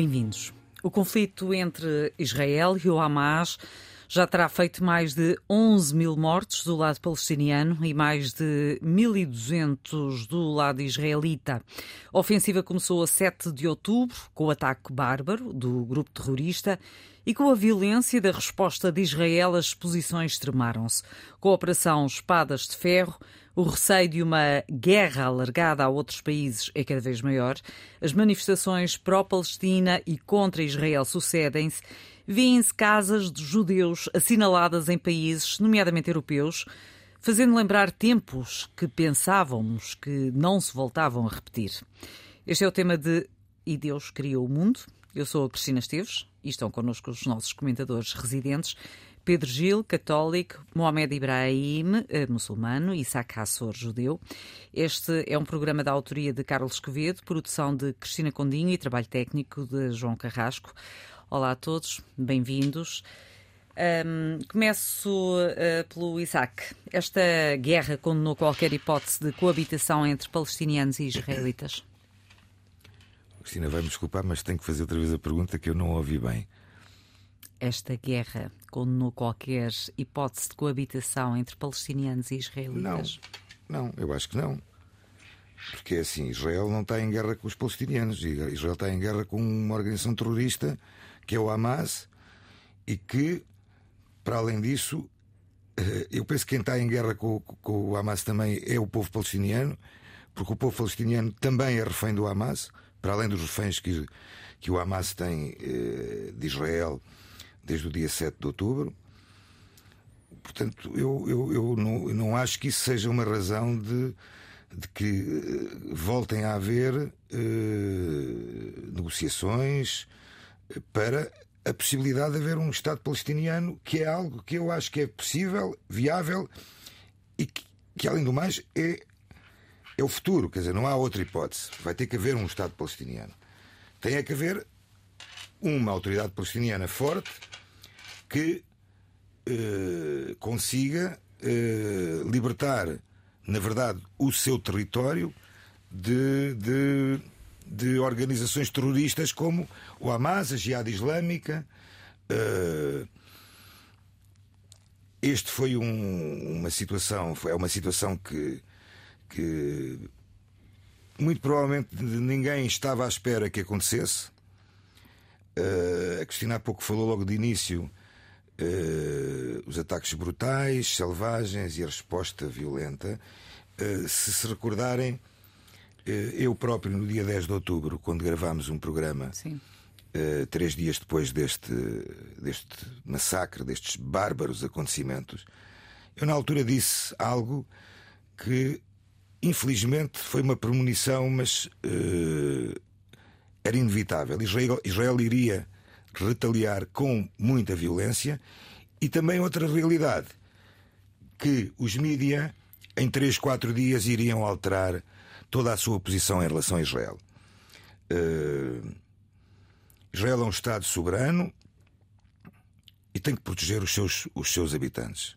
Bem-vindos. O conflito entre Israel e o Hamas já terá feito mais de 11 mil mortos do lado palestiniano e mais de 1.200 do lado israelita. A ofensiva começou a 7 de outubro, com o ataque bárbaro do grupo terrorista e com a violência da resposta de Israel, as posições extremaram-se. Com a Operação Espadas de Ferro, o receio de uma guerra alargada a outros países é cada vez maior. As manifestações pró-Palestina e contra Israel sucedem-se. Vêem-se casas de judeus assinaladas em países, nomeadamente europeus, fazendo lembrar tempos que pensávamos que não se voltavam a repetir. Este é o tema de E Deus Criou o Mundo. Eu sou a Cristina Esteves e estão connosco os nossos comentadores residentes. Pedro Gil, católico, Mohamed Ibrahim, eh, muçulmano, Isaac Hassor, judeu. Este é um programa da autoria de Carlos Escovedo, produção de Cristina Condinho e trabalho técnico de João Carrasco. Olá a todos, bem-vindos. Um, começo uh, pelo Isaac. Esta guerra condenou qualquer hipótese de coabitação entre palestinianos e israelitas? Cristina, vai-me desculpar, mas tenho que fazer outra vez a pergunta que eu não ouvi bem. Esta guerra condenou qualquer hipótese de coabitação entre palestinianos e israelitas? Não, não, eu acho que não. Porque assim, Israel não está em guerra com os palestinianos, Israel está em guerra com uma organização terrorista que é o Hamas e que, para além disso, eh, eu penso que quem está em guerra com, com o Hamas também é o povo palestiniano, porque o povo palestiniano também é refém do Hamas, para além dos reféns que, que o Hamas tem eh, de Israel desde o dia 7 de outubro. Portanto, eu, eu, eu, não, não acho que isso seja uma razão de, de que uh, voltem a haver uh, negociações para a possibilidade de haver um Estado palestiniano, que é algo que eu acho que é possível, viável e que, que além do mais, é, é o futuro. Quer dizer, não há outra hipótese. Vai ter que haver um Estado palestiniano. Tem é que haver uma autoridade palestiniana forte que eh, consiga eh, libertar, na verdade, o seu território de, de, de, organizações terroristas como o Hamas, a Jihad Islâmica. Eh, este foi um, uma situação, é uma situação que, que muito provavelmente ninguém estava à espera que acontecesse. Uh, a Cristina há pouco falou logo de início uh, os ataques brutais, selvagens e a resposta violenta. Uh, se se recordarem, eu próprio, no dia 10 de outubro, quando gravámos um programa, três dias depois deste, deste massacre, destes bárbaros acontecimentos, eu na altura disse algo que, infelizmente, foi uma premonição, mas era inevitável. Israel, Israel iria retaliar com muita violência e também outra realidade que os mídia em 3, 4 dias iriam alterar toda a sua posição em relação a Israel. Uh, Israel é um Estado soberano e tem que proteger os seus, os seus habitantes.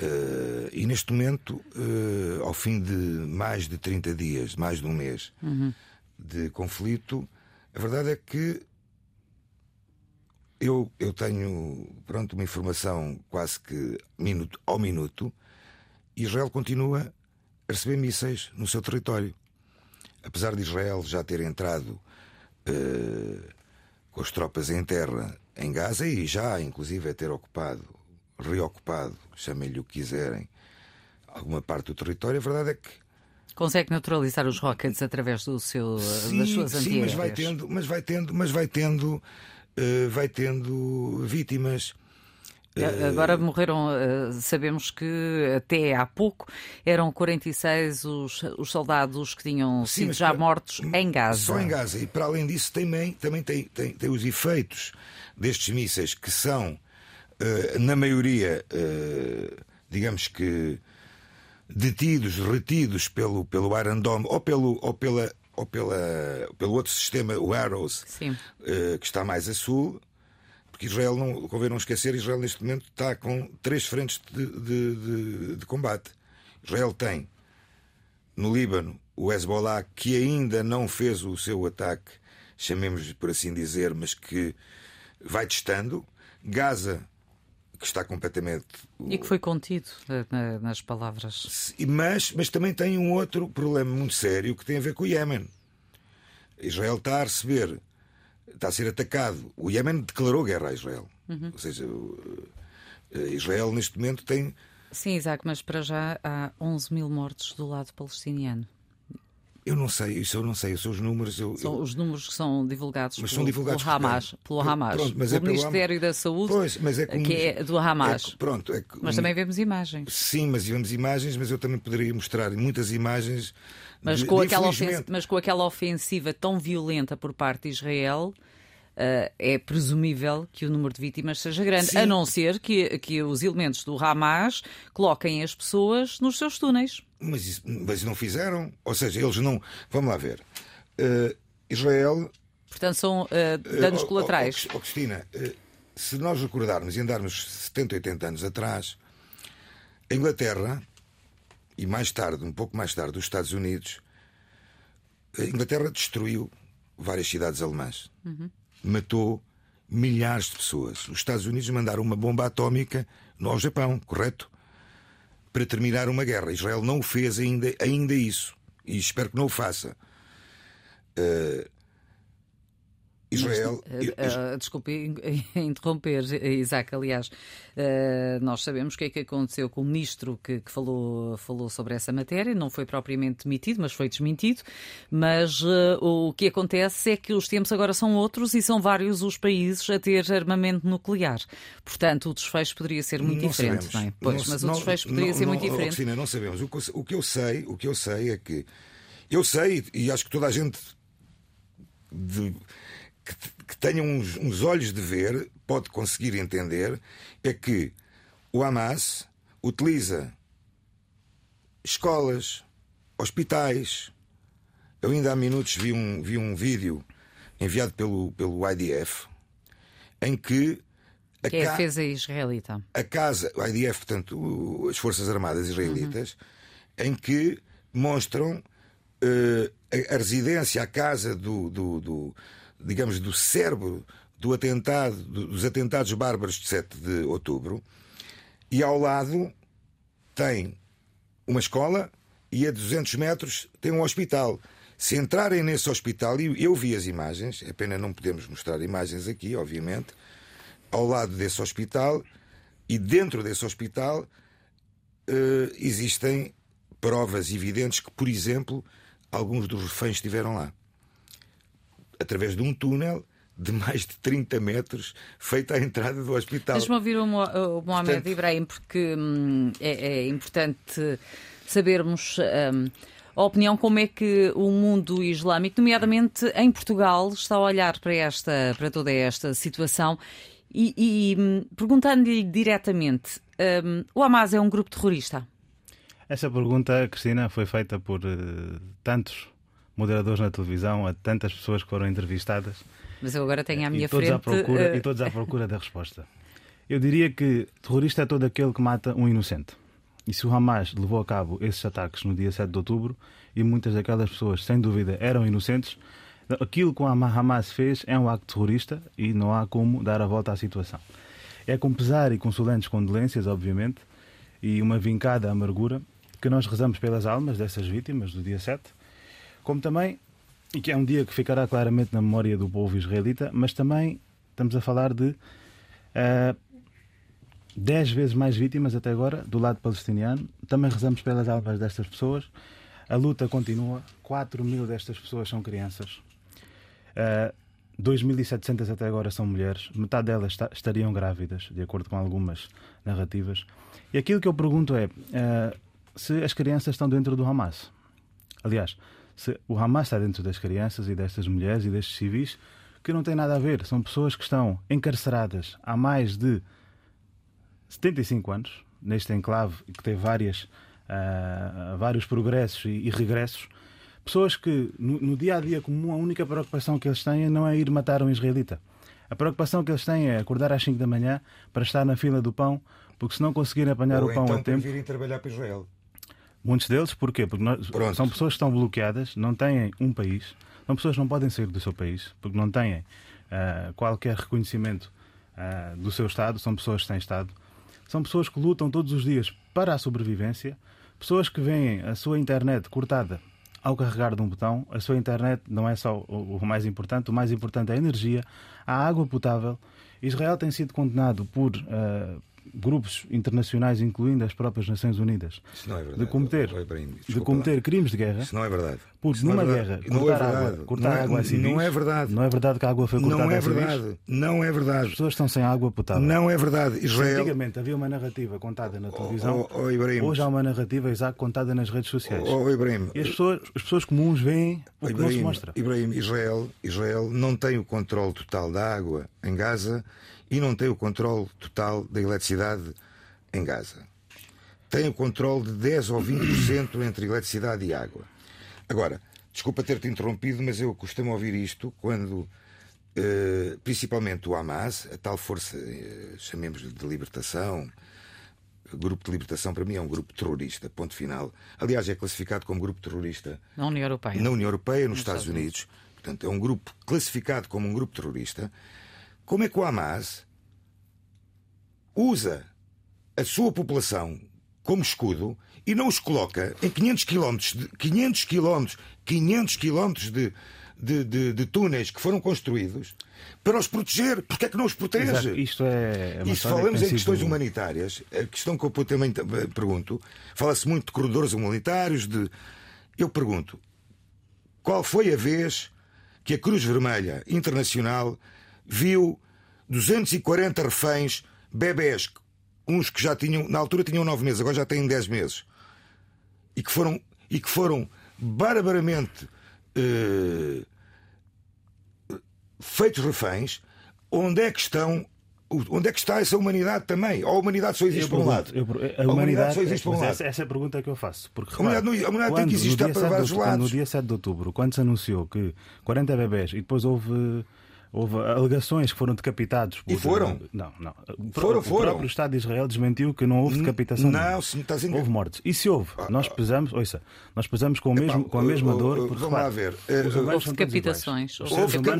Uh, e neste momento, uh, ao fim de mais de 30 dias, mais de um mês uhum. de conflito, a verdade é que eu, eu tenho pronto, uma informação quase que minuto ao minuto. Israel continua a receber mísseis no seu território. Apesar de Israel já ter entrado uh, com as tropas em terra em Gaza e já, inclusive, é ter ocupado, reocupado, chamem-lhe o que quiserem, alguma parte do território, a verdade é que Consegue neutralizar os rockets através do seu, sim, das suas antigas. Sim, mas vai tendo, mas vai tendo, mas vai tendo uh, vai tendo vítimas. Agora morreram, sabemos que até há pouco eram 46 os, os soldados que tinham Sim, sido já para, mortos em Gaza. Só em Gaza. E para além disso, também, também tem, tem, tem os efeitos destes mísseis que são, na maioria, digamos que detidos, retidos pelo, pelo Iron Dome ou, pelo, ou, pela, ou pela, pelo outro sistema, o Arrows, que está mais a sul porque Israel, não, convém não esquecer, Israel neste momento está com três frentes de, de, de, de combate. Israel tem no Líbano o Hezbollah, que ainda não fez o seu ataque, chamemos por assim dizer, mas que vai testando. Gaza, que está completamente. E que foi contido nas palavras. Mas, mas também tem um outro problema muito sério que tem a ver com o Iémen. Israel está a receber está a ser atacado. O Iémen declarou guerra a Israel. Uhum. Ou seja, eh, Israel neste momento tem. Sim, Isaac, mas para já há 11 mil mortos do lado palestiniano. Eu não sei, isso eu não sei, são os números. Eu, são eu... os números que são divulgados, mas pelo, são divulgados pelo Hamas, pelo Hamas, pronto, mas pelo é Ministério da Saúde, pois, mas é como... que é do Hamas. É, pronto, é mas também vemos imagens. Sim, mas vemos imagens, mas eu também poderia mostrar muitas imagens. Mas, com aquela ofensiva, mas com aquela ofensiva tão violenta por parte de Israel, Uh, é presumível que o número de vítimas seja grande, Sim. a não ser que, que os elementos do Hamas coloquem as pessoas nos seus túneis. Mas, isso, mas não fizeram. Ou seja, eles não. Vamos lá ver. Uh, Israel. Portanto, são uh, danos colaterais. Oh, oh, Cristina, se nós recordarmos e andarmos 70, 80 anos atrás, a Inglaterra, e mais tarde, um pouco mais tarde, os Estados Unidos, a Inglaterra destruiu várias cidades alemãs. Uhum matou milhares de pessoas. Os Estados Unidos mandaram uma bomba atómica no Japão, correto? Para terminar uma guerra. Israel não o fez ainda, ainda isso. E espero que não o faça. Uh, Israel. uh, desculpe interromper, Isaac. Aliás, uh, nós sabemos o que é que aconteceu com o ministro que, que, falou, falou sobre essa matéria. Não foi propriamente demitido, mas foi desmentido. Mas o que acontece é que os tempos agora são outros e são vários os países a ter armamento nuclear. Portanto, o desfecho poderia ser muito não diferente. Não é? Pois, não, mas o desfecho poderia ser muito diferente. Cristina, não sabemos. O que, o que eu sei, o que eu sei é que eu sei e acho que toda a gente de, que, que tenha uns, uns olhos de ver, pode conseguir entender, é que o Hamas utiliza escolas, hospitais. Eu ainda há minutos vi um, vi um vídeo enviado pelo, pelo IDF em que. A que é a defesa israelita. A casa, o IDF, portanto, as Forças Armadas Israelitas, uhum. em que mostram uh, a, a, residência, a casa do, do, do digamos, do cérebro do atentado, dos atentados bárbaros de 7 de outubro, e ao lado tem uma escola e a 200 metros tem um hospital. Se entrarem nesse hospital, e eu vi as imagens, é pena não podemos mostrar imagens aqui, obviamente, ao lado desse hospital e dentro desse hospital uh, existem provas evidentes que, por exemplo, alguns dos reféns estiveram lá através de um túnel de mais de 30 metros feito à entrada do hospital. Deixa-me ouvir o, Mohamed Portanto... Ibrahim, porque hum, é, é, importante sabermos hum, a opinião como é que o mundo islâmico, nomeadamente em Portugal, está a olhar para, esta, para toda esta situação e, e hum, perguntando-lhe diretamente: hum, o Hamas é um grupo terrorista? Essa pergunta, Cristina, foi feita por uh, tantos moderadores na televisão, a tantas pessoas que foram entrevistadas. Mas eu agora tenho à minha e frente. À procura, uh... E todos à procura da resposta. Eu diria que terrorista é todo aquele que mata um inocente. E se o Hamas levou a cabo esses ataques no dia 7 de outubro e muitas daquelas pessoas, sem dúvida, eram inocentes, aquilo que o Hamas fez é um acto terrorista e não há como dar a volta à situação. É com pesar e com solentes condolências, obviamente, e uma vincada amargura que nós rezamos pelas almas dessas vítimas do dia 7 como também, e que é um dia que ficará claramente na memória do povo israelita, mas também estamos a falar de uh, dez vezes mais vítimas até agora do lado palestiniano. Também rezamos pelas almas destas pessoas. A luta continua. 4 mil destas pessoas são crianças. Uh, 2.700 até agora são mulheres, metade delas estariam grávidas, de acordo com algumas narrativas. E aquilo que eu pergunto é uh, se as crianças estão dentro do Hamas. Aliás, o Hamas está dentro das crianças e destas mulheres e destes civis, que não tem nada a ver. São pessoas que estão encarceradas há mais de 75 anos, neste enclave que tem várias, uh, vários progressos e, e regressos. Pessoas que, no, no, dia a dia comum, a única preocupação que eles têm não é ir matar um israelita. A preocupação que eles têm é acordar às 5 da manhã para estar na fila do pão, porque se não conseguirem apanhar Ou o pão então a tempo. virem trabalhar para Israel. Muitos deles, porquê? Porque nós, são pessoas que estão bloqueadas, não têm um país, são pessoas que não podem sair do seu país, porque não têm uh, qualquer reconhecimento uh, do seu Estado, são pessoas sem Estado. São pessoas que lutam todos os dias para a sobrevivência, pessoas que veem a sua internet cortada ao carregar de um botão. A sua internet não é só o, mais importante, o mais importante é a energia, a água potável. Israel tem sido condenado por uh, grupos internacionais, incluindo as próprias Nações Unidas, é de cometer, de cometer crimes de guerra. Isso não é verdade. Porque numa é guerra, não cortar, é água, cortar não é, água a civis, não é verdade. Não é verdade que a água foi cortada Não é verdade. Não é verdade. As pessoas estão sem água potável. Não é verdade. Israel... Antigamente havia uma narrativa contada na televisão. Oh, oh, Ibrahim. Hoje há uma narrativa exata contada nas redes sociais. Oh, oh. E as pessoas, as pessoas comuns veem o que Ibrahim, não se mostra. Ibrahim, Israel, Israel não tem o controle total da água em Gaza e não tem o controle total da eletricidade em Gaza. Tem o controle de 10 ou 20% entre eletricidade e água. Agora, desculpa ter-te interrompido, mas eu costumo ouvir isto quando, eh, principalmente o Hamas, a tal força, eh, chamemos-lhe de libertação, grupo de libertação para mim é um grupo terrorista, ponto final. Aliás, é classificado como grupo terrorista na União Europeia, na União Europeia nos, nos Estados, Estados Unidos. Unidos. Portanto, é um grupo classificado como um grupo terrorista. Como é que o Hamas usa a sua população como escudo e não os coloca em 500 quilómetros, 500 quilómetros, 500 quilómetros de, de, de, de, túneis que foram construídos para os proteger. Porque é que não os protege? Exato. Isto é. e se falamos em questões sido... humanitárias, a questão que eu também pergunto, fala-se muito de corredores humanitários, de. Eu pergunto, qual foi a vez que a Cruz Vermelha Internacional viu 240 reféns, bebés uns que já tinham, na altura tinham nove meses, agora já têm dez meses, e que foram, e que foram barbaramente eh, feitos reféns, onde é que estão Onde é que está essa humanidade também? Ou a humanidade só existe por um lado? Eu, a, humanidade, a humanidade só existe por um lado. Essa, essa é a pergunta que eu faço. Porque, repara, a humanidade, a humanidade quando, tem que existir para vários lados. No dia 7 de outubro, quando se anunciou que 40 bebés e depois houve Houve alegações que foram decapitados. Por... E foram? Não, não. Foram, o foram. próprio Estado de Israel desmentiu que não houve decapitação. Não, se estás em... Houve mortes. E se houve? Ah, nós pesamos, ouça, nós pesamos com, o mesmo, com a mesma dor. Porque, vamos lá ver. Houve decapitações. Houve,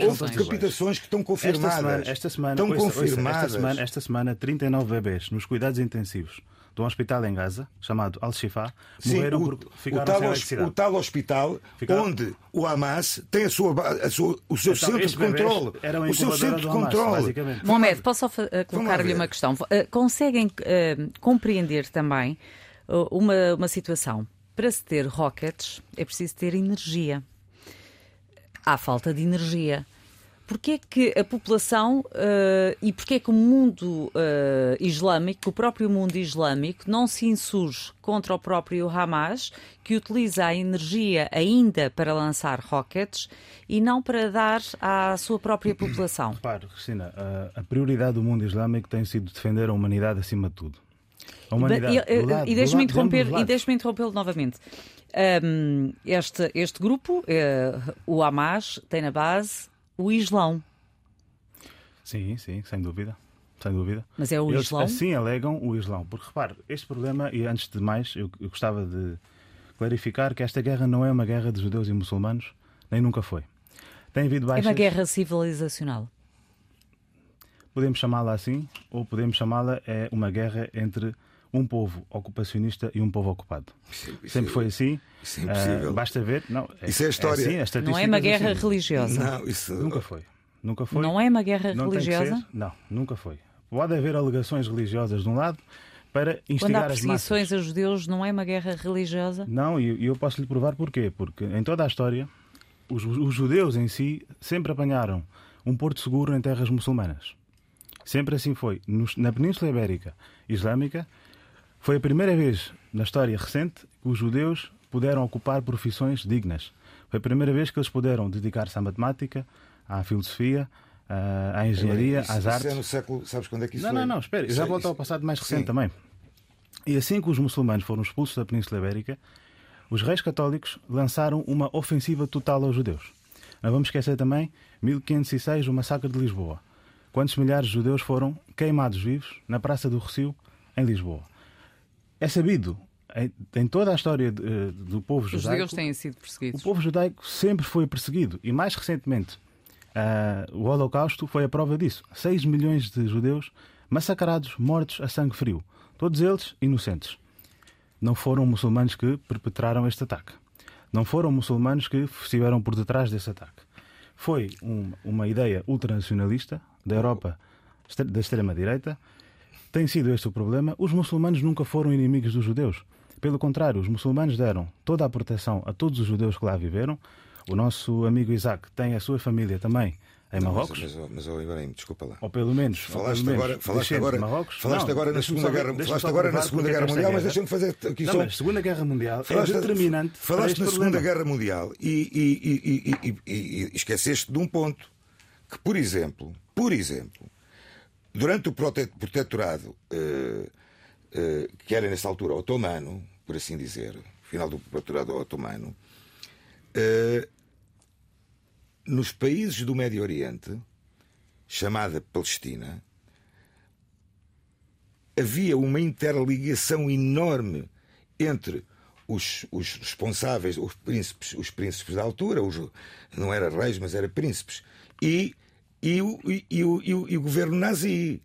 houve decapitações que estão confirmadas. Esta semana, estão ouça, confirmadas. esta, semana, esta semana, 39 bebês nos cuidados intensivos de um hospital em Gaza, chamado Al-Shifa, morreram o, por ficar o tal, o tal hospital Ficaram... onde o Hamas tem a sua, a sua, o seu então, centro de controle. O seu centro de controle. Mohamed, posso só uh, colocar-lhe uma questão? Uh, conseguem uh, compreender também uma, uma situação? Para se ter rockets é preciso ter energia. Há falta de energia porquê é que a população uh, e porquê é que o mundo uh, islâmico, o próprio mundo islâmico, não se insurge contra o próprio Hamas, que utiliza a energia ainda para lançar rockets e não para dar à sua própria população? Repare, Cristina, a, prioridade do mundo islâmico tem sido defender a humanidade acima de tudo. A humanidade, e, lado, e deixe-me interromper, deixe interrompê-lo novamente. Um, este, este grupo, uh, o Hamas, tem na base o Islão. Sim, sim, sem dúvida. Sem dúvida. Mas é o Eles, Islão? Assim alegam o Islão. Porque repare, este problema, e antes de mais, eu, eu gostava de clarificar que esta guerra não é uma guerra de judeus e muçulmanos, nem nunca foi. Tem havido baixas... É uma guerra civilizacional. Podemos chamá-la assim, ou podemos chamá-la é uma guerra entre um povo ocupacionista e um povo ocupado. Isso, isso, Sempre foi assim. Isso é impossível. Uh, basta ver. Não, isso é a história. É assim, não é uma guerra assim. religiosa. Não, isso... Nunca foi. Nunca foi. Não é uma guerra não religiosa? Não, nunca foi. Pode haver alegações religiosas de um lado para instigar Quando há perseguições a judeus, não é uma guerra religiosa? Não, e eu posso lhe provar porquê. Porque em toda a história, os, os judeus em si sempre apanharam um porto seguro em terras muçulmanas. Sempre assim foi. Na Península Ibérica Islâmica, foi a primeira vez na história recente que os judeus puderam ocupar profissões dignas. Foi a primeira vez que eles puderam dedicar-se à matemática, à filosofia, à engenharia, isso, às isso artes. é no século, sabes quando é que isso não, foi? Não, não, espera, eu já volto ao passado mais recente Sim. também. E assim que os muçulmanos foram expulsos da Península Ibérica, os reis católicos lançaram uma ofensiva total aos judeus. Não vamos esquecer também 1506, o massacre de Lisboa. Quantos milhares de judeus foram queimados vivos na Praça do Recio, em Lisboa? É sabido, em toda a história eh, do povo judaico. Os judeus têm sido perseguidos. O povo judaico sempre foi perseguido e, mais recentemente, uh, o Holocausto foi a prova disso. 6 milhões de judeus massacrados, mortos a sangue frio. Todos eles inocentes. Não foram muçulmanos que perpetraram este ataque. Não foram muçulmanos que estiveram por detrás desse ataque. Foi um, uma ideia ultranacionalista da Europa da extrema-direita. Tem sido este o problema. Os muçulmanos nunca foram inimigos dos judeus. Pelo contrário, os muçulmanos deram toda a proteção a todos os judeus que lá viveram. O nosso amigo Isaac tem a sua família também em Marrocos. Mas, mas, mas Ibrahim, desculpa lá. Ou pelo menos. Falaste pelo agora, menos, falaste agora, Marrocos. falaste não, agora na Segunda Guerra, falaste agora na Segunda Guerra Mundial, mas deixa-me fazer aqui não, só. Mas Segunda Guerra Mundial falaste, é determinante. Falaste na problema. Segunda Guerra Mundial e, e, e, e, esqueceste de um ponto que, por exemplo, por exemplo, durante o protetorado uh, uh, que era nessa altura otomano, por assim dizer, final do protetorado otomano, uh, nos países do Médio Oriente, chamada Palestina, havia uma interligação enorme entre os, os, responsáveis, os príncipes, os príncipes da altura, os, não era reis, mas era príncipes, e, e, o, e, o, e, o, e o governo nazi.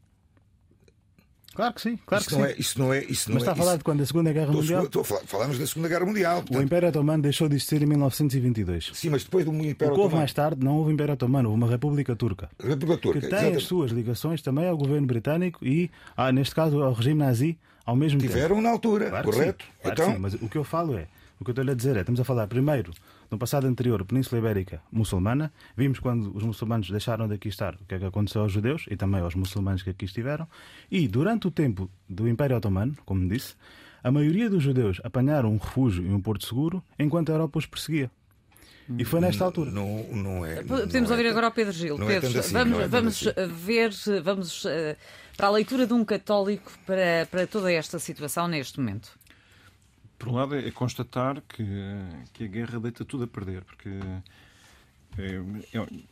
Claro que sim, claro isso que não sim. É, isso não é, isso Mas não está é, a falar isso... de quando? Da Segunda Guerra estou, Mundial? Estou a falar, falamos da Segunda Guerra Mundial. Portanto... O Império Otomano deixou de existir em 1922. Sim, mas depois do Império o que houve Otomano. mais tarde não houve Império Otomano, houve uma República Turca. República Turca. Que tem exatamente. as suas ligações também ao governo britânico e, ah, neste caso, ao regime nazi ao mesmo Tiveram tempo. Tiveram na altura, claro correto? Sim, claro então... sim, mas o que eu falo é, o que eu estou-lhe a dizer é, estamos a falar primeiro no passado anterior, Península Ibérica muçulmana. Vimos quando os muçulmanos deixaram de aqui estar o que é que aconteceu aos judeus e também aos muçulmanos que aqui estiveram. E durante o tempo do Império Otomano, como disse, a maioria dos judeus apanharam um refúgio e um porto seguro enquanto a Europa os perseguia. E foi nesta altura. Não, não é. Não, Podemos não ouvir é, agora o Pedro Gil. não Pedro, é assim, vamos, é vamos assim. ver, vamos uh, para a leitura de um católico para, para toda esta situação neste momento. Por um lado, é constatar que, que a guerra deita tudo a perder, porque é,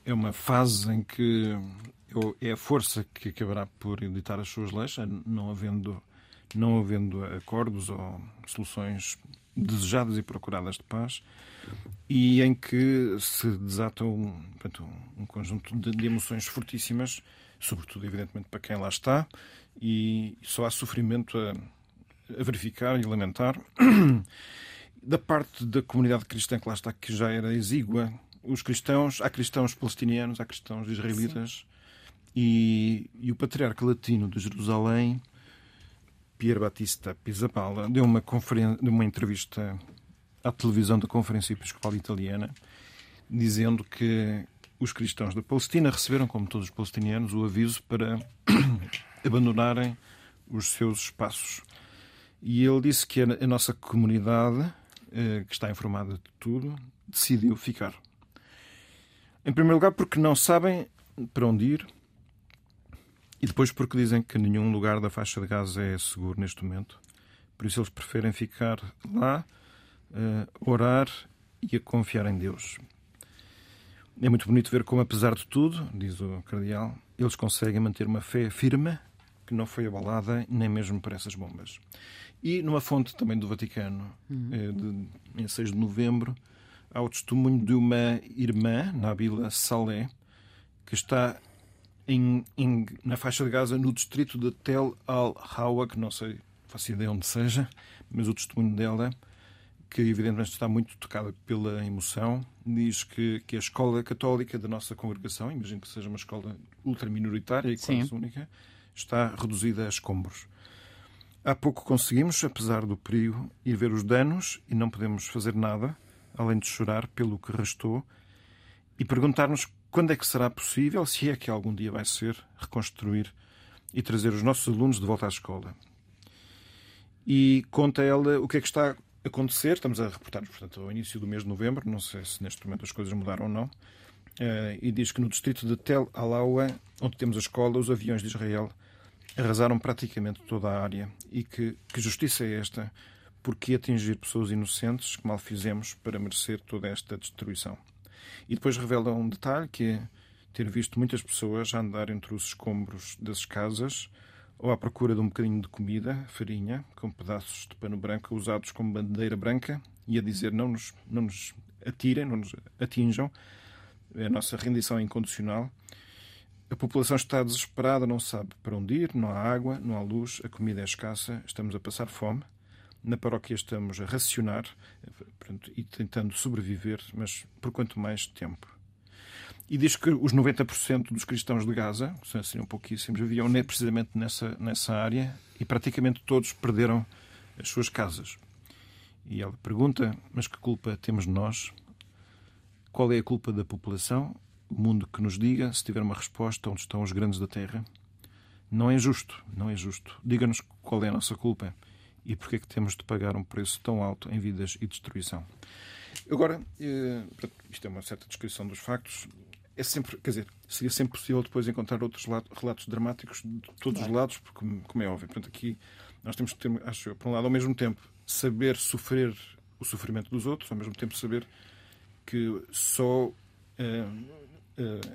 é uma fase em que é a força que acabará por editar as suas leis, não havendo, não havendo acordos ou soluções desejadas e procuradas de paz, e em que se desata um, um conjunto de emoções fortíssimas, sobretudo, evidentemente, para quem lá está, e só há sofrimento a a verificar e lamentar. Da parte da comunidade cristã que lá está, que já era exígua, os cristãos, há cristãos palestinianos, há cristãos israelitas, e, e, o patriarca latino de Jerusalém, Pier Batista Pizzapalla, deu uma, deu uma entrevista à televisão da Conferência Episcopal Italiana, dizendo que os cristãos da Palestina receberam, como todos os palestinianos, o aviso para abandonarem os seus espaços e ele disse que a nossa comunidade, que está informada de tudo, decidiu ficar. Em primeiro lugar, porque não sabem para onde ir, e depois porque dizem que nenhum lugar da faixa de Gaza é seguro neste momento. Por isso eles preferem ficar lá, orar e a confiar em Deus. É muito bonito ver como, apesar de tudo, diz o cardeal, eles conseguem manter uma fé firme que não foi abalada nem mesmo por essas bombas. E numa fonte também do Vaticano, uhum. de, em 6 de novembro, há o testemunho de uma irmã, Nabila Saleh, que está em, em, na faixa de Gaza, no distrito de Tel Al-Hawa, que não sei, faço ideia onde seja, mas o testemunho dela, que evidentemente está muito tocada pela emoção, diz que, que a escola católica da nossa congregação, imagino que seja uma escola ultraminoritária e quase Sim. única, está reduzida a escombros. Há pouco conseguimos, apesar do perigo, ir ver os danos e não podemos fazer nada, além de chorar pelo que restou e perguntar-nos quando é que será possível, se é que algum dia vai ser, reconstruir e trazer os nossos alunos de volta à escola. E conta ela o que é que está a acontecer. Estamos a reportar, portanto, ao início do mês de novembro, não sei se neste momento as coisas mudaram ou não. Eh, e diz que no distrito de Tel Alawa, onde temos a escola, os aviões de Israel arrasaram praticamente toda a área. E que, que justiça é esta? Porque atingir pessoas inocentes que mal fizemos para merecer toda esta destruição? E depois revela um detalhe que é ter visto muitas pessoas andar entre os escombros das casas ou à procura de um bocadinho de comida, farinha, com pedaços de pano branco usados como bandeira branca e a dizer não nos, não nos atirem, não nos atinjam. É a nossa rendição é incondicional. A população está desesperada, não sabe para onde ir, não há água, não há luz, a comida é escassa, estamos a passar fome. Na paróquia estamos a racionar pronto, e tentando sobreviver, mas por quanto mais tempo. E diz que os 90% dos cristãos de Gaza, que seriam pouquíssimos, viviam precisamente nessa, nessa área e praticamente todos perderam as suas casas. E ela pergunta: mas que culpa temos nós? Qual é a culpa da população? Mundo que nos diga, se tiver uma resposta, onde estão os grandes da terra? Não é justo, não é justo. Diga-nos qual é a nossa culpa e porque é que temos de pagar um preço tão alto em vidas e destruição. Agora, eh, isto é uma certa descrição dos factos. É sempre, quer dizer, seria sempre possível depois encontrar outros relatos dramáticos de todos os lados, porque, como é óbvio, portanto, aqui nós temos que ter, acho eu, por um lado, ao mesmo tempo, saber sofrer o sofrimento dos outros, ao mesmo tempo saber que só eh,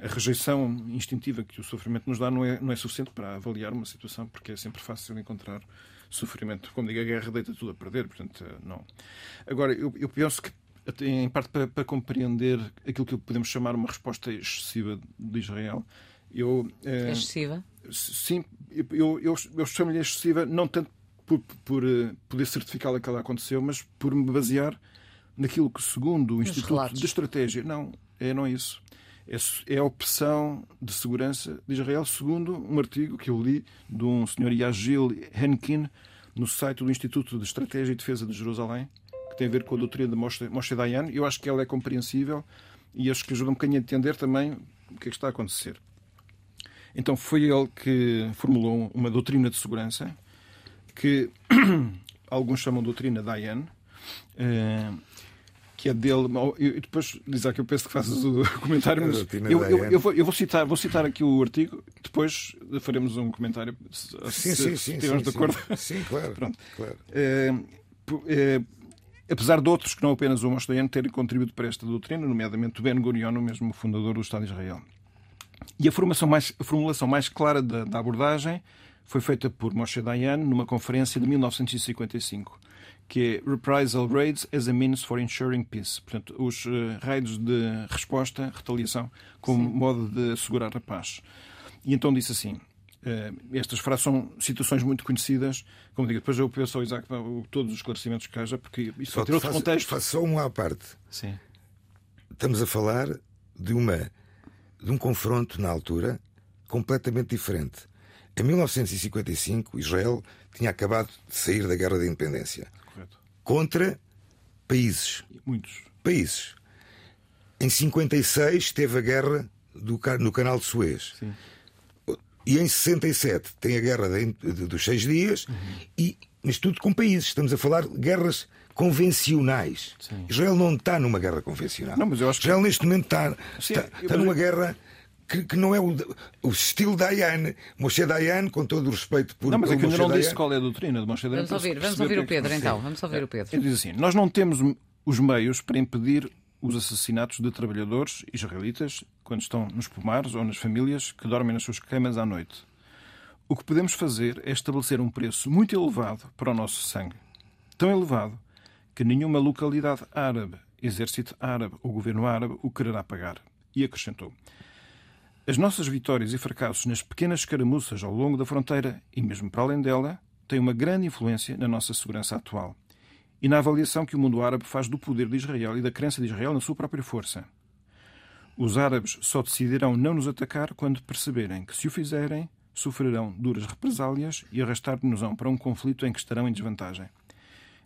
a rejeição instintiva que o sofrimento nos dá não é, não é suficiente para avaliar uma situação, porque é sempre fácil encontrar sofrimento. Como digo, a guerra deita tudo a perder, portanto, não. Agora, eu, eu penso que, em parte para, para, compreender aquilo que podemos chamar uma resposta excessiva de Israel, eu. Eh, excessiva? Sim, eu, eu, eu chamo-lhe excessiva, não tanto por, por poder certificá-la que ela aconteceu, mas por me basear naquilo que, segundo o Instituto de Estratégia, não, é, não é isso. É, a opção de segurança de Israel, segundo um artigo que eu li de um senhor Yagil Henkin no site do Instituto de Estratégia e Defesa de Jerusalém, que tem a ver com a doutrina de Moshe, Moshe Dayan. Eu acho que ela é compreensível e acho que ajuda um bocadinho a entender também o que é que está a acontecer. Então foi ele que formulou uma doutrina de segurança que alguns chamam de doutrina Dayan, eh, que é dele. E depois diz que eu penso que faças o comentário, mas eu, eu, eu, vou, eu, vou, citar, vou citar aqui o artigo, depois faremos um comentário se, sim, se, sim, se estivermos de acordo. Sim, claro. Pronto. claro. É, é, apesar de outros que não apenas o Moshe terem contribuído para esta doutrina, nomeadamente Ben Gurion, o mesmo fundador do Estado de Israel. E a, formação mais, a formulação mais clara da, da abordagem foi feita por Moshe Dayan numa conferência de 1955 que é Reprisal Raids as a Means for Ensuring Peace. Portanto, os uh, raids de resposta, retaliação, como Sim. modo de assegurar a paz. E então disse assim: uh, estas frases são situações muito conhecidas. Como digo, depois eu peço ao Isaac todos os esclarecimentos que haja, porque isso vai ter outro faço, contexto. Faço só uma à parte. Sim. Estamos a falar de, uma, de um confronto na altura completamente diferente. Em 1955, Israel tinha acabado de sair da Guerra da Independência contra países. Muitos. Países. Em 56 teve a guerra do, no canal de Suez. Sim. E em 67 tem a guerra de, de, dos seis dias, uhum. e, mas tudo com países. Estamos a falar de guerras convencionais. Sim. Israel não está numa guerra convencional. Não, mas eu acho Israel neste momento está, Sim, está, está numa guerra que, que, não é o, o estilo Dayan. Moshe Dayan, com todo o respeito por. Não, mas é que ainda não disse qual é a doutrina de Moshe Dayan. Vamos ouvir, vamos ouvir o Pedro, então. Vamos ouvir o Pedro. Ele diz assim: Nós não temos os meios para impedir os assassinatos de trabalhadores israelitas quando estão nos pomares ou nas famílias que dormem nas suas camas à noite. O que podemos fazer é estabelecer um preço muito elevado para o nosso sangue. Tão elevado que nenhuma localidade árabe, exército árabe ou governo árabe o quererá pagar. E acrescentou: as nossas vitórias e fracassos nas pequenas escaramuças ao longo da fronteira e mesmo para além dela têm uma grande influência na nossa segurança atual e na avaliação que o mundo árabe faz do poder de Israel e da crença de Israel na sua própria força. Os árabes só decidirão não nos atacar quando perceberem que, se o fizerem, sofrerão duras represálias e arrastar-nos-ão para um conflito em que estarão em desvantagem.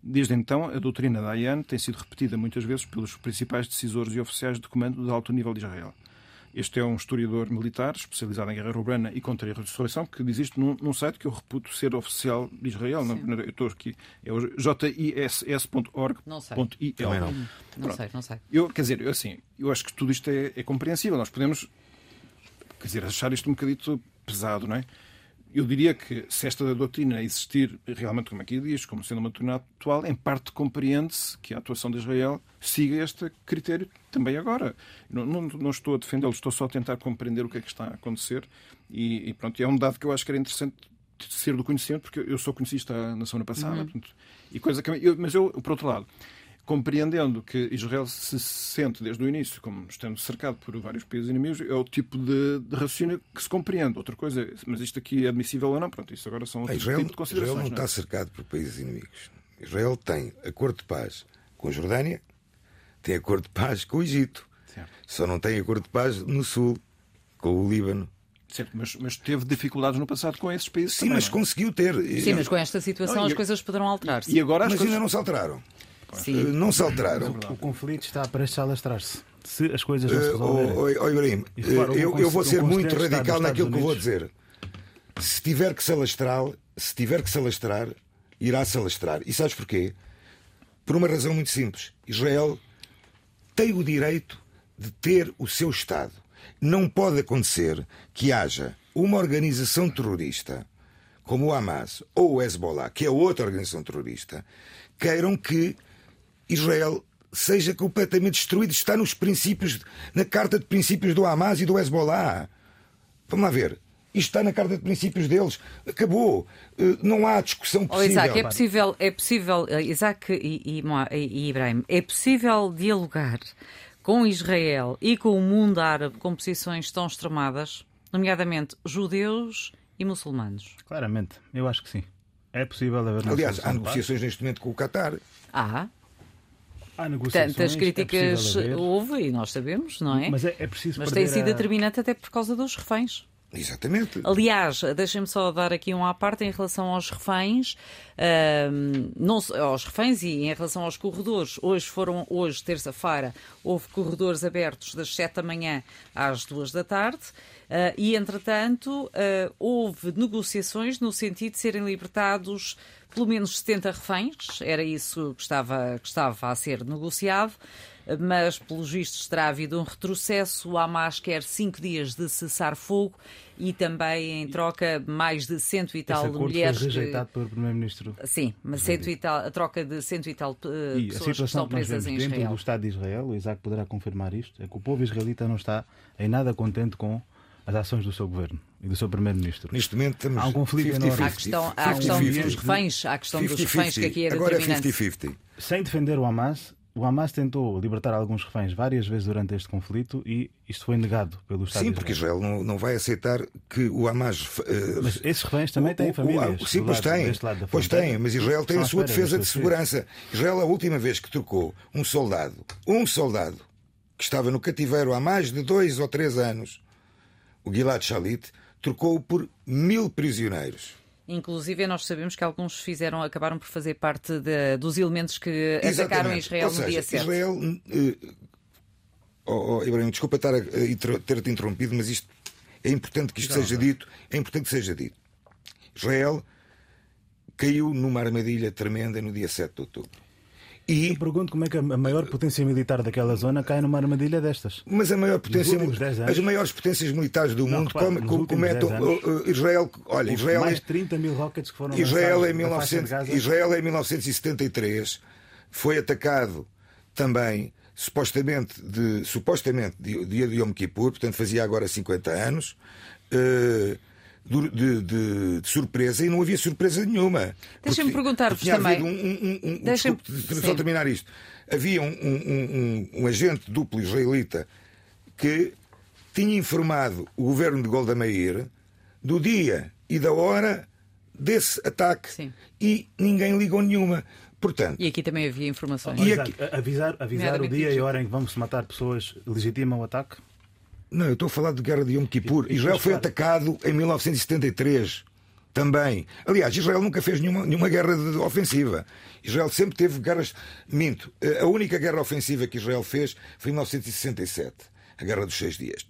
Desde então, a doutrina da AIAN tem sido repetida muitas vezes pelos principais decisores e oficiais de comando de alto nível de Israel. Este é um historiador militar especializado em guerra urbana e contra-insurreição que diz isto num, num, site que eu reputo ser oficial de Israel. Não, eu estou aqui, é o jiss.org.il. Não sei. Também não. Não sei, não sei. Eu, quer dizer, eu, assim, eu acho que tudo isto é, é compreensível. Nós podemos, quer dizer, achar isto um bocadito pesado, não é? Eu diria que se esta doutrina existir realmente, como aqui diz, como sendo uma doutrina atual, em parte compreende-se que a atuação de Israel siga este critério também agora. Não, não, não estou a defendê-lo, estou só a tentar compreender o que é que está a acontecer e, e pronto, é um dado que eu acho que era interessante ser do conhecimento, porque eu só conheci isto na semana passada. Uhum. Portanto, e coisa que, eu, mas eu, por outro lado, compreendendo que Israel se sente desde o início como estando cercado por vários países inimigos, é o tipo de, de raciocínio que se compreende. Outra coisa, mas isto aqui é admissível ou não, pronto, isso agora são outros Israel, tipos de considerações. Israel não, não é? está cercado por países inimigos. Israel tem acordo de paz com a Jordânia, tem acordo de paz com o Egito. Certo. Só não tem acordo de paz no sul, com o Líbano. Certo, mas, mas teve dificuldades no passado com esses países Sim, também, mas não é? conseguiu ter. Sim, mas com esta situação Não, as coisas poderão alterar-se. E agora as Mas coisas... ainda não se alteraram. Sim. Não se alteraram. O conflito está prestes a alastrar-se. Se as coisas não se Eh, resolverem. oh, oh, oh, Ibrahim, eh, eu, eu vou ser muito radical naquilo que eu vou dizer. Se tiver que se alastrar, se tiver que se alastrar, irá se alastrar. E sabes porquê? Por uma razão muito simples. Israel tem o direito de ter o seu Estado. Não pode acontecer que haja uma organização terrorista como o Hamas ou o Hezbollah, que é outra organização terrorista, queiram que Israel seja completamente destruído. Está nos princípios, na carta de princípios do Hamas e do Hezbollah. Vamos lá ver. Isto está na carta de princípios deles. Acabou. Eh, Não há discussão Oh, possível. Isaac, é possível, é possível, eh, Isaac e, e, e- Ibrahim, é possível dialogar com Israel e com o mundo árabe com posições tão extremadas, nomeadamente judeus e muçulmanos? Claramente, eu acho que sim. É possível haver Aliás, há negociações neste momento com o Qatar. Há, Há negociações, tantas é críticas haver, houve e nós sabemos, não é? Mas é, é preciso Mas tem sido a- determinante até por causa dos reféns. Exatamente. Aliás, deixem-me só dar aqui um à parte em relação aos reféns, ahm, não, aos reféns e em relação aos corredores. Hoje foram, hoje, terça-feira, houve corredores abertos das 7 da manhã às 2 da tarde. ah, e, entretanto, ah, houve negociações no sentido de serem libertados pelo menos 70 reféns, era isso que estava, que estava a ser negociado, mas, pelos vistos, terá havido um retrocesso. O Hamas quer cinco dias de cessar-fogo e também, em troca, mais de cento e Esse tal acordo mulheres. foi que- rejeitado pelo Primeiro-Ministro. Sim, mas cento e tal, a troca de cento e tal eh, E a pessoas que situação estão que nós presas vemos em dentro Israel. do Estado de Israel, o Isaac poderá confirmar isto, é que o povo israelita não está em nada contente com as ações do seu governo e do seu Primeiro-Ministro. Neste momento estamos Há um conflito 50-50. enorme. Há a questão, há a questão 50-50. dos reféns, há a questão dos 50-50. reféns que aqui é Agora é determinante. 50-50. Sem defender o Hamas, o Hamas tentou libertar alguns reféns várias vezes durante este conflito e isto foi negado pelo Estado Sim, porque Israel. Não, não vai aceitar que o Hamas. eh, Mas esses reféns também têm o- o- famílias. o- Sim, pois da Pois tem, mas Israel tem a sua defesa de segurança. Israel, a última vez que trocou um soldado, um soldado, que estava no cativeiro há mais de dois ou três anos, o Gilad Shalit, trocou-o por mil prisioneiros. Inclusive, nós sabemos que alguns fizeram, acabaram por fazer parte de- dos elementos que atacaram Exatamente. Israel Ou no seja, dia 7. Israel. eh, oh, oh, Ibrahim, desculpa estar a, a ter-te interrompido, mas isto é importante que isto seja dito. É importante que seja dito. Israel caiu numa armadilha tremenda no dia 7 de outubro. E, Eu pergunto como é que a maior potência militar daquela zona cai numa armadilha destas. mas a maior potência, últimos 10 anos- as maiores potências militares do Não, mundo repara, come- nos co- últimos cometem 10 anos, uh, uh, Israel. Olha, Israel, mais é- de 30 mil rockets que foram Israel lançados em, na faixa de 1900, Gaza. Israel em 1973 foi atacado também supostamente de, supostamente de, dia de Yom Kippur, portanto fazia agora 50 anos, eh, de, de- de- surpresa e não havia surpresa nenhuma. Deixem-me perguntar-vos também. Um, um, um, um, desculpe, só terminar isto. Havia um, um- um- um- um agente duplo israelita que tinha informado o governo de Golda Meir do dia e da hora desse ataque Sim. e ninguém ligou nenhuma. Portanto, E aqui também havia informações. E aqui- Avisar, avisar o dia e a hora em que vamos matar pessoas legitima o ataque? Não, eu estou a falar de guerra de Yom Kippur. Israel depois, foi atacado em 1973 também. Aliás, Israel nunca fez nenhuma, nenhuma guerra de- ofensiva. Israel sempre teve guerras. Minto. A única guerra ofensiva que Israel fez foi em 1967 a Guerra dos Seis Dias.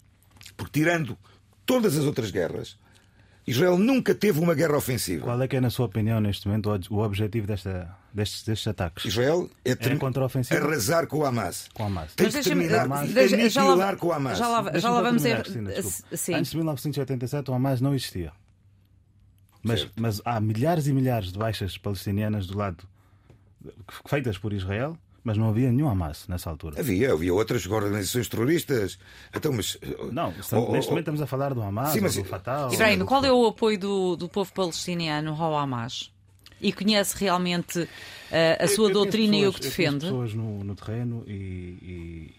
Porque tirando todas as outras guerras, Israel nunca teve uma guerra ofensiva. Qual é que é, na sua opinião, neste momento, o objetivo desta, destes, destes ataques? Israel é, É contra-ofensiva? arrasar com o Hamas. Com o Hamas. Tem Mas que deixa-me- terminar, eh, tem que já lá- com o Hamas. Já lá, já lá vamos terminar, ir. Cristina, desculpa. Sim. Antes de 1987 o Hamas não existia. Mas, mas há milhares e milhares de baixas palestinianas do lado feitas por Israel, mas não havia nenhum Hamas nessa altura. Havia, havia outras organizações terroristas. Então, mas. Não, Oh, oh, neste oh, momento estamos a falar do Hamas, Sim, mas- do Fatah. ou qual é o apoio do, do povo palestiniano ao Hamas? E conhece realmente eh, a Eu- sua eu conheço doutrina e o que pessoas- eu defende? pessoas no, no terreno e, e,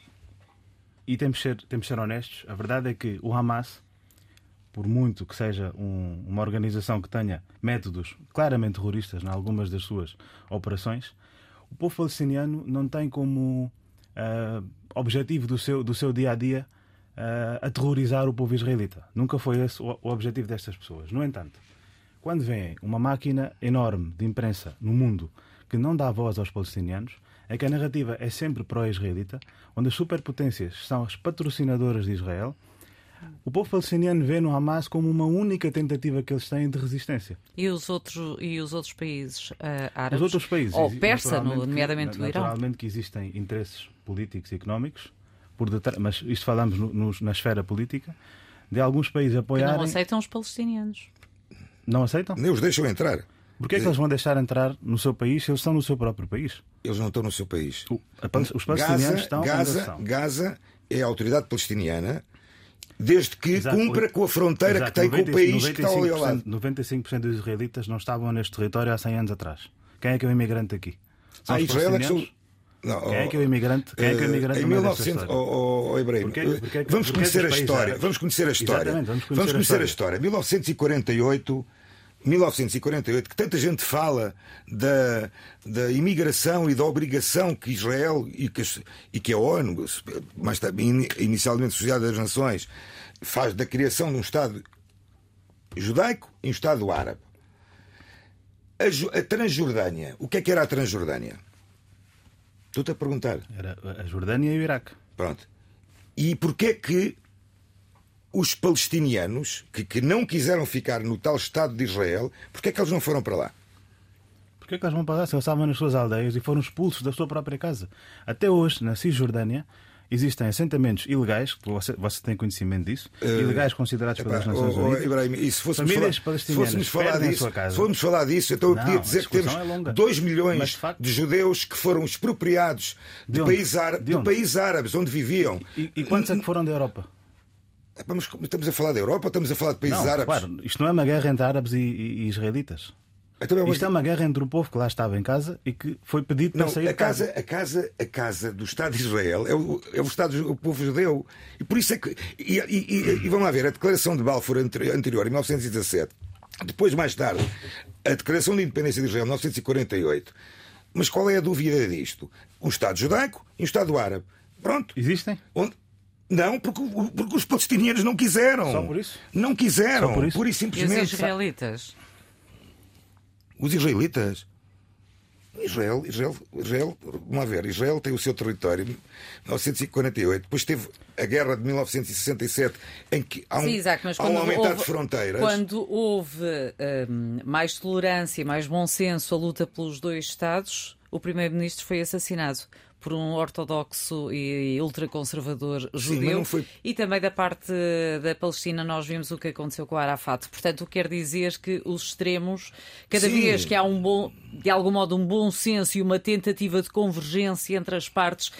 e temos, de ser, temos de ser honestos. A verdade é que o Hamas, por muito que seja um- uma organização que tenha métodos claramente terroristas em algumas das suas operações, o povo palestiniano não tem como ah, objetivo do seu, do seu dia a dia ah, aterrorizar o povo israelita. Nunca foi esse o, o objetivo destas pessoas. No entanto, quando vem uma máquina enorme de imprensa no mundo que não dá voz aos palestinianos, é que a narrativa é sempre pró-israelita, onde as superpotências são as patrocinadoras de Israel, o povo palestiniano vê no Hamas como uma única tentativa que eles têm de resistência. E os outros, e os outros países eh, árabes? Os outros países, Ou persa, no- que- nomeadamente o Irão? Naturalmente que existem interesses políticos e económicos, por detrás, mas isto falamos no- no- na esfera política, de alguns países Que apoiarem. não aceitam os palestinianos. Não aceitam? Nem os deixam entrar. Porquê é que eles vão deixar entrar no seu país se eles estão no seu próprio país? Eles não estão no seu país. O- a os palestinianos Gaza, estão Gaza. Gaza é a autoridade palestiniana desde que Exato. cumpra com a fronteira Exato, que tem com o 90 país que está ali ao 95%, lado. 95% dos israelitas não estavam neste território há 100 anos atrás. Quem é que é o imigrante aqui? São Ah, os Israel é que são. Não, Quem é oh, que é o imigrante? Quem é que é o imigrante eh, no Em meio desta 1900, história? oh, oh, oh, Ibrahim, Porquê- eh, vamos conhecer a história. Vamos conhecer a história. Vamos conhecer a conhecer a história. história. 1948, 1948, que tanta gente fala da, da imigração e da obrigação que Israel e que, e que a ONU, mais in- inicialmente Sociedade das Nações, faz da criação de um Estado judaico e um Estado árabe. A, a Transjordânia, o que é que era a Transjordânia? Estou-te a perguntar. Era a Jordânia e o Iraque. Pronto. E porquê que os palestinianos, que, que não quiseram ficar no tal Estado de Israel, porquê que eles não foram para lá? Porquê que eles vão pagar se eles estavam nas suas aldeias e foram expulsos da sua própria casa? Até hoje, na Cisjordânia, existem assentamentos ilegais, você, você tem conhecimento disso, ilegais considerados Epá, pelas Nações oh, oh, Unidas. Ibrahim, e se fôssemos Famílias falar, se palestinianas fôssemos falar disso, se fôssemos falar disso, então eu Não, podia dizer que temos discussão é longa. 2 milhões Mas, de facto- de judeus que foram expropriados de, De países, ára- De de países árabes onde viviam. E, e quantos é que foram da Europa? Epá, mas estamos a falar da Europa ou estamos a falar de países não, árabes? claro, isto não é uma guerra entre árabes e, e- e israelitas. Então, mas- Isto é uma guerra entre o povo que lá estava em casa e que foi pedido para Não, sair a de casa. casa, a casa, a casa do Estado de Israel é o, é o Estado o povo judeu e por isso é que e, e- e- e vamos lá ver a declaração de Balfour anteri- anterior em 1917, depois mais tarde a declaração de independência de Israel em 1948. Mas qual é a dúvida disto? Um Estado judaico e um Estado árabe. Pronto. Existem? Onde- Não, porque, porque os palestinianos não quiseram. Só por isso? Não quiseram. Só por isso? Pura e E os simplesmente. israelitas? Os israelitas. Israel, Israel, Israel, vamos ver, Israel tem o seu território em 1948, depois teve a guerra de 1967 em que há um, Sim, há um aumentar houve, de fronteiras. Quando houve hum, mais tolerância, mais bom senso, a luta pelos dois Estados, o primeiro-ministro foi assassinado por um ortodoxo e ultraconservador judeu. foi- E também da parte da Palestina nós vimos o que aconteceu com o Arafat. Portanto, quer dizer que os extremos, cada Sim. vez que há um bom, de algum modo, um bom senso e uma tentativa de convergência entre as partes,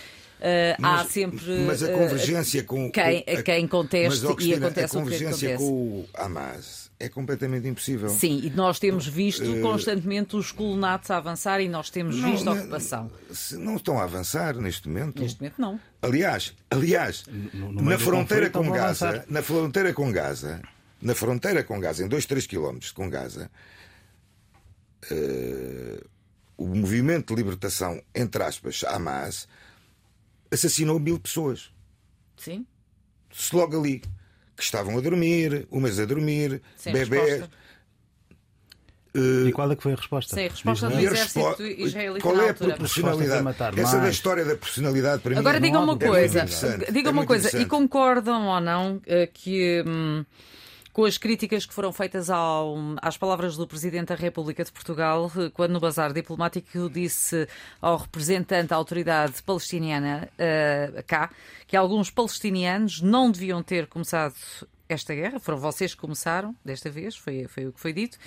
há Mas- sempre mas a eh, convergência com quem, a- quem conteste mas, e acontece a o que convergência acontece. com o Hamas é completamente impossível. Sim, e nós temos visto constantemente os colonatos a avançar e nós temos Eh, Não, visto a ocupação. se não estão a avançar neste momento. Neste momento, não. Aliás, aliás, no meio na fronteira com Gaza, na fronteira com Gaza, na fronteira com Gaza, em 2, 3 quilómetros com Gaza, eh, o movimento de libertação, entre aspas, Hamas, assassinou mil pessoas. Sim? Se logo ali, que estavam a dormir, umas a dormir, Sem bebés. eh, E qual é que foi a resposta? Sim, a resposta do exército israelita Qual na é a altura. proporcionalidade? A Essa da mais. história da proporcionalidade para Agora mim diga não há uma coisa, É muito interessante. diga É uma coisa, e concordam ou não eh, que hum, com as críticas que foram feitas ao- às palavras do Presidente da República de Portugal, quando no bazar diplomático disse ao representante da autoridade palestiniana eh, cá que alguns palestinianos não deviam ter começado esta guerra, foram vocês que começaram desta vez, foi, foi o que foi dito,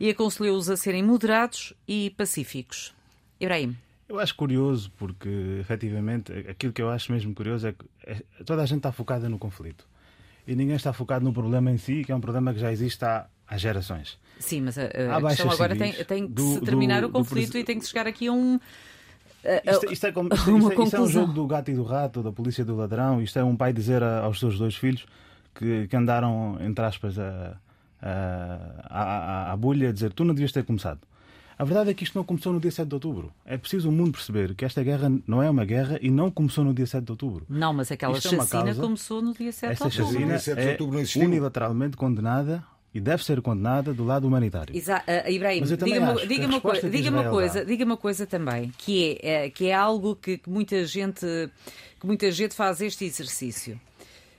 e aconselhou-os a serem moderados e pacíficos. Ibrahim. Eu acho curioso porque, efetivamente, aquilo que eu acho mesmo curioso é que é- toda a gente está focada no conflito. E ninguém está focado no problema em si, que é um problema que já existe há, há gerações. Sim, mas a, a Há questão agora tem, tem que do- se terminar do- o do conflito presi- e tem que chegar aqui a um. a- Isto, isto é, como, isto, uma isto é- isto é um jogo do gato e do rato, da polícia e do ladrão. Isto é um pai dizer a- aos seus dois filhos que, que andaram, entre aspas, a, a, a, a dizer tu não devias ter começado. A verdade é que isto não começou no dia 7 de outubro. É preciso o mundo perceber que esta guerra não é uma guerra e não começou no dia 7 de outubro. Não, mas aquela Isto é chacina causa- começou no dia 7 de Esta outubro. chacina 7 de é outubro não existiu. unilateralmente condenada e deve ser condenada do lado humanitário. Exa uh, Ibrahim, diga-me diga uma, resposta coi- que diga uma coisa, dá- diga uma coisa também, que é, eh, que é algo que, que muita gente que muita gente faz este exercício.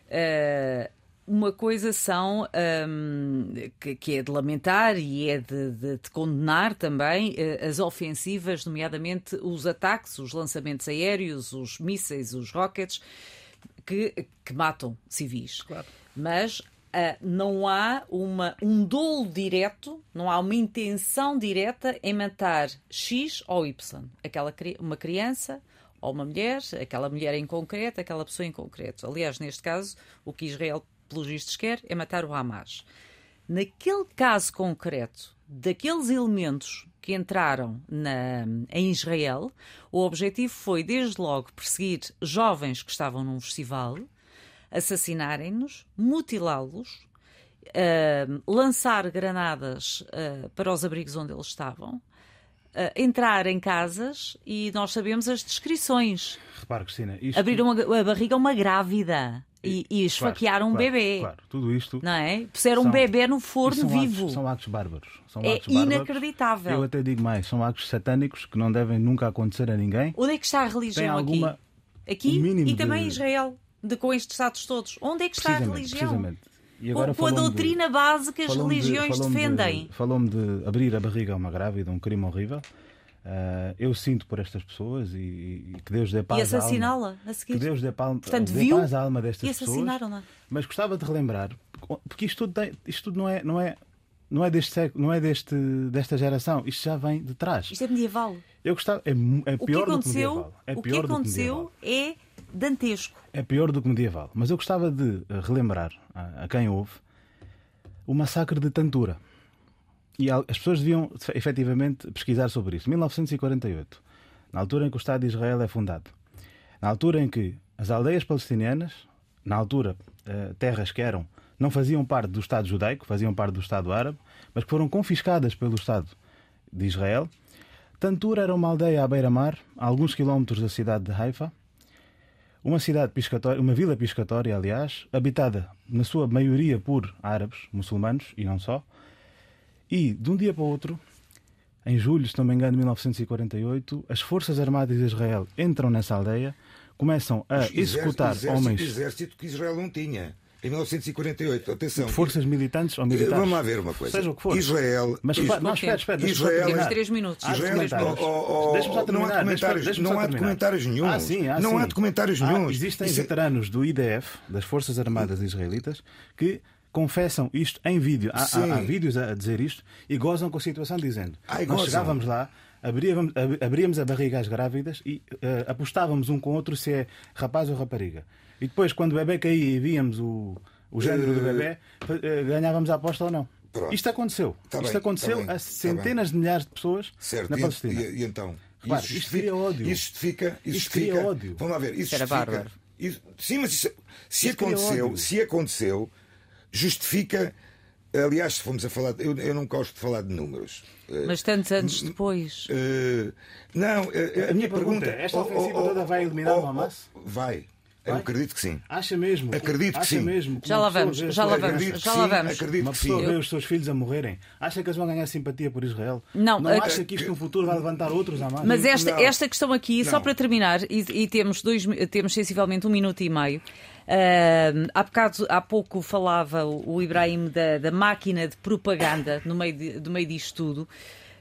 Eh, uma coisa são hum, que, que é de lamentar e é de, de- de condenar também eh, as ofensivas, nomeadamente os ataques, os lançamentos aéreos, os mísseis, os rockets, que, que matam civis. Mas ah, não há uma, um dolo direto, não há uma intenção direta em matar X ou Y. Aquela, uma criança ou uma mulher, aquela mulher em concreto, aquela pessoa em concreto. Aliás, neste caso, o que Israel, pelos vistos, quer é matar o Hamas. Naquele caso concreto, daqueles elementos que entraram na- em Israel, o objetivo foi, desde logo, perseguir jovens que estavam num festival, assassinarem-nos, mutilá-los, ah, lançar granadas ah, para os abrigos onde eles estavam, entrar em casas e nós sabemos as descrições. Repare, Cristina, isto... Abriram a, barriga a uma grávida e, e esfaquearam um claro, bebê. Claro, tudo isto... Não é? Puseram um bebê no forno são vivo. Atos, são atos bárbaros. São É atos bárbaros. inacreditável. Eu até digo mais, são atos satânicos que não devem nunca acontecer a ninguém. Onde é que está a Tem religião alguma. aqui? Aqui um e também de- Israel, de, com estes Estados todos. Onde é que está a religião? precisamente. E Com, agora com a falou-me de- doutrina base que as religiões de- defendem. Falou-me de abrir a barriga a uma grávida, um crime horrível. Ah, eu sinto por estas pessoas e, e que Deus dê E paz alma. assassiná-la a seguir. Que Deus dê, pal- Portanto, dê viu paz à alma destas e assassinaram-na. Mas gostava de relembrar, porque isto tudo, tem- isto tudo não é, não é, não é deste século, não é deste, desta geração, isto já vem de trás. Isto é medieval. Eu gostava, é, é O que pior do que aconteceu, medieval. É o que pior do que aconteceu é dantesco. É pior do que medieval. Mas eu gostava de eh, relembrar a, quem ouve o massacre de Tantura. E as pessoas deviam efetivamente pesquisar sobre isso. 1948, na altura em que o Estado de Israel é fundado. Na altura em que as aldeias palestinianas, na altura eh, terras que eram, não faziam parte do Estado judaico, faziam parte do Estado árabe, mas que foram confiscadas pelo Estado de Israel. Tantura era uma aldeia à beira-mar, a alguns quilómetros da cidade de Haifa, uma cidade piscatória, uma vila piscatória, aliás, habitada na sua maioria por árabes, muçulmanos e não só. E de um dia para o outro, em julho, se não me engano, de 1948, as Forças Armadas de Israel entram nessa aldeia, começam a executar exército, homens, Exército que Israel não tinha. Em 1948, atenção. forças militantes ou militares. Vamos lá ver uma coisa. Seja o que for. Israel. Mas Is- repare- não, espera, espera, Israel- Temos terminar. três minutos. Temos documentários. minutos. Oh, oh, só não há documentários, não há documentários nenhum. Ah, sim, ah, não sim. há documentários Ah, nenhum. existem Isso é- veteranos do IDF, das Forças Armadas Israelitas, que confessam isto em vídeo. Há, há- há vídeos a dizer isto e gozam com a situação dizendo Ai, nós gozam. chegávamos lá, abríamos, ab- abríamos a barriga às grávidas e eh, apostávamos um com o outro se é rapaz ou rapariga. E depois, quando o bebê caía e víamos o, o género do bebê, eh, ganhávamos a aposta ou não. Pronto. Isto aconteceu. Tá isto bem, aconteceu tá bem, a tá centenas de milhares de pessoas Certo. na E- Palestina. E, e então? Repare, Isso isto justifica- cria ódio. Isso justifica. Isso Isto cria justifica- ódio. Vamos lá ver. Isso era bárbaro. isso- sim, mas isso, se Isso aconteceu, se aconteceu, justifica. Aliás, se fomos a falar. Eu, eu não gosto de falar de números. Eh, Mas tantos anos depois. eh, não, eh, a, A minha pergunta é, esta ofensiva toda vai eliminar o Hamas? Vai. Eu acredito que sim. Acha mesmo? Acredito que acha sim. Mesmo que Já lá vamos, já lá vamos, Acredito que já lá vamos. Acredito Uma que sim. pessoa vê os seus filhos a morrerem. Acha que eles vão ganhar simpatia por Israel? Não, não acha que isto no futuro vai levantar outros a mais? Mas esta, esta questão aqui, só para terminar, e, e temos, dois, temos sensivelmente um minuto e meio. ah, há, bocado, há pouco falava o, Ibrahim da, da máquina de propaganda no meio, de, do meio disto tudo,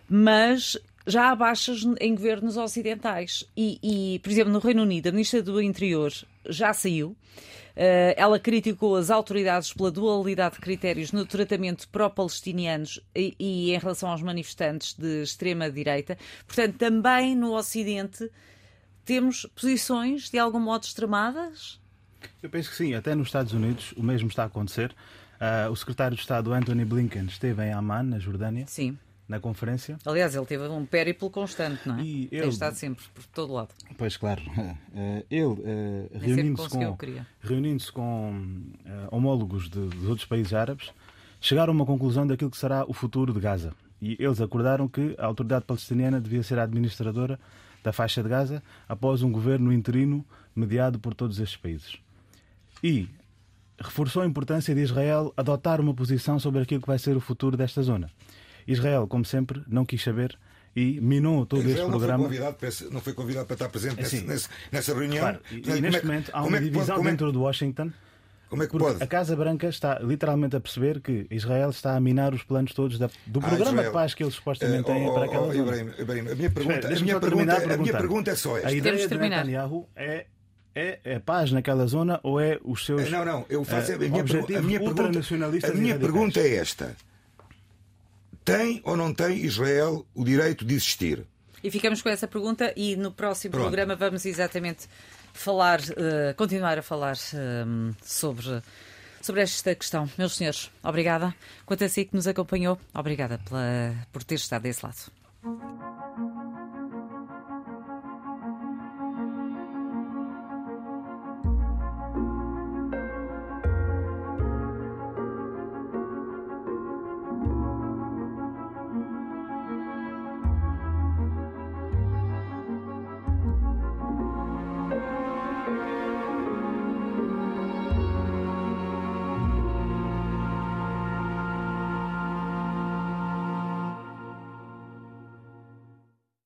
mas já há baixas em governos ocidentais. E, e, por exemplo, no Reino Unido, a Ministra do Interior já saiu. Uh, ela criticou as autoridades pela dualidade de critérios no tratamento pró-palestinianos e, e em relação aos manifestantes de extrema-direita. Portanto, também no Ocidente temos posições de algum modo extremadas? Eu penso que sim, até nos Estados Unidos o mesmo está a acontecer. Ah, o secretário de Estado Anthony Blinken esteve em Amman, na Jordânia, Sim. Na conferência. Aliás, ele teve um périplo constante, não é? E Tem ele- estado sempre por todo lado. Pois claro, Eh, ele eh, reunindo-se com, queria. reunindo-se com eh, homólogos de- dos outros países árabes, chegaram a uma conclusão daquilo que será o futuro de Gaza. E eles acordaram que a autoridade palestiniana devia ser a administradora da faixa de Gaza após um governo interino mediado por todos estes países. E reforçou a importância de Israel adotar uma posição sobre aquilo que vai ser o futuro desta zona. Israel, como sempre, não quis saber e minou todo este Israel não foi, programa. convidado para, esse- não foi convidado para estar presente nesse- sim. nesse- nessa reunião. Claro, e, e Portanto, é neste que- momento há como uma é que pode- divisão como é- dentro de Washington Como é que pode? a Casa Branca está literalmente a perceber que Israel está a minar os planos todos da- do Ah, programa Israel. de paz que eles supostamente Eh, têm oh, para oh, aquela oh, zona. Ibrahim, Ibrahim, a minha pergunta, Espera, a minha pergunta, a minha pergunta é só esta. A Temos ideia de. Netanyahu é, é, é paz naquela zona ou é os seus Não, não, eu faço eh, a minha, pergu- a minha pergunta. A minha pergunta é esta: tem ou não tem Israel o direito de existir? E ficamos com essa pergunta e no próximo Pronto. programa vamos exatamente falar, eh, continuar a falar eh, sobre, sobre esta questão. Meus senhores, obrigada. Quanto a si que nos acompanhou, obrigada pela, por ter estado desse lado.